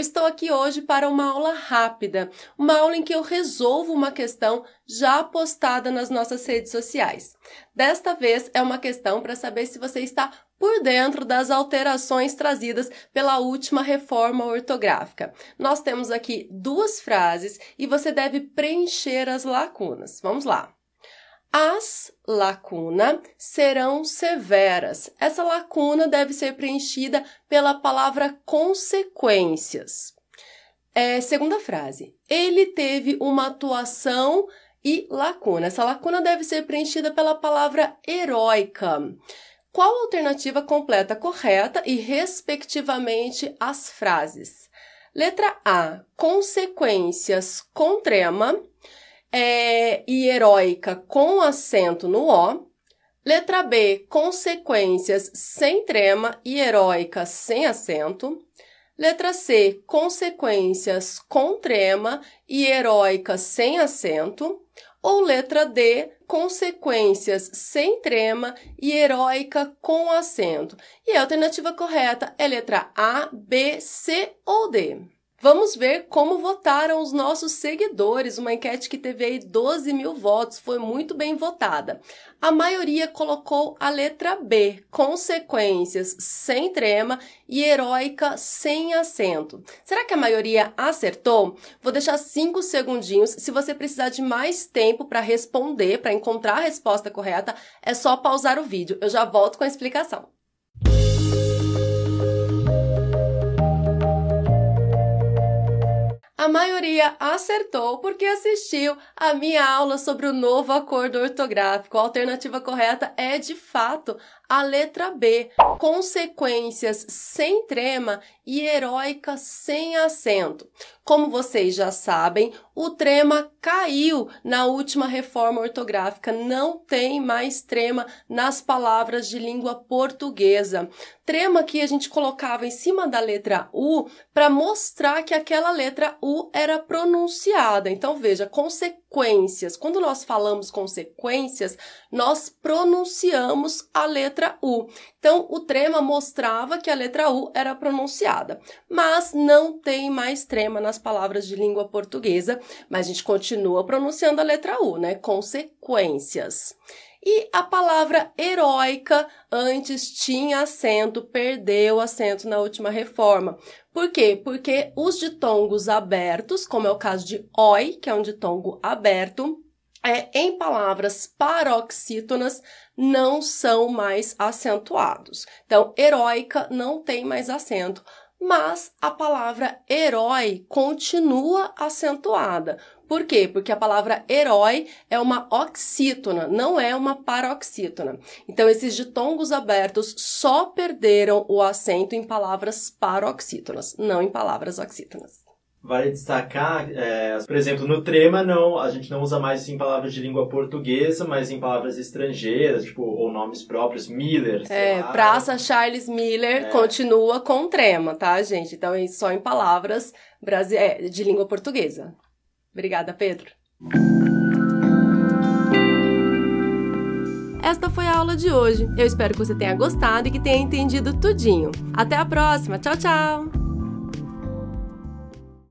Eu estou aqui hoje para uma aula rápida, uma aula em que eu resolvo uma questão já postada nas nossas redes sociais. Desta vez é uma questão para saber se você está por dentro das alterações trazidas pela última reforma ortográfica. Nós temos aqui duas frases e você deve preencher as lacunas. Vamos lá. As lacuna serão severas. Essa lacuna deve ser preenchida pela palavra consequências. É, segunda frase. Ele teve uma atuação e lacuna. Essa lacuna deve ser preenchida pela palavra heróica. Qual alternativa completa correta e, respectivamente, as frases? Letra A. Consequências com trema é, e heróica com acento no O. Letra B, consequências sem trema e heróica sem acento. Letra C, consequências com trema e heróica sem acento. Ou letra D, consequências sem trema e heróica com acento. E a alternativa correta é letra A, B, C ou D. Vamos ver como votaram os nossos seguidores. Uma enquete que teve aí 12 mil votos, foi muito bem votada. A maioria colocou a letra B, consequências sem trema e heróica sem acento. Será que a maioria acertou? Vou deixar cinco segundinhos. Se você precisar de mais tempo para responder, para encontrar a resposta correta, é só pausar o vídeo. Eu já volto com a explicação. Acertou porque assistiu a minha aula sobre o novo acordo ortográfico. A alternativa correta é, de fato, a letra B, consequências sem trema e heróica sem acento. Como vocês já sabem, o trema caiu na última reforma ortográfica, não tem mais trema nas palavras de língua portuguesa. Trema que a gente colocava em cima da letra U para mostrar que aquela letra U era pronunciada. Então veja, consequências. Quando nós falamos consequências, nós pronunciamos a letra letra U. Então, o trema mostrava que a letra U era pronunciada, mas não tem mais trema nas palavras de língua portuguesa, mas a gente continua pronunciando a letra U, né? Consequências. E a palavra heróica antes tinha acento, perdeu acento na última reforma. Por quê? Porque os ditongos abertos, como é o caso de oi, que é um ditongo aberto, é, em palavras paroxítonas não são mais acentuados. Então, heróica não tem mais acento, mas a palavra herói continua acentuada. Por quê? Porque a palavra herói é uma oxítona, não é uma paroxítona. Então, esses ditongos abertos só perderam o acento em palavras paroxítonas, não em palavras oxítonas. Vale destacar, é, por exemplo, no trema não, a gente não usa mais em palavras de língua portuguesa, mas em palavras estrangeiras, tipo, ou nomes próprios, Miller. É, lá. Praça Charles Miller é. continua com trema, tá, gente? Então é só em palavras brasi é, de língua portuguesa. Obrigada, Pedro. Esta foi a aula de hoje. Eu espero que você tenha gostado e que tenha entendido tudinho. Até a próxima. Tchau, tchau!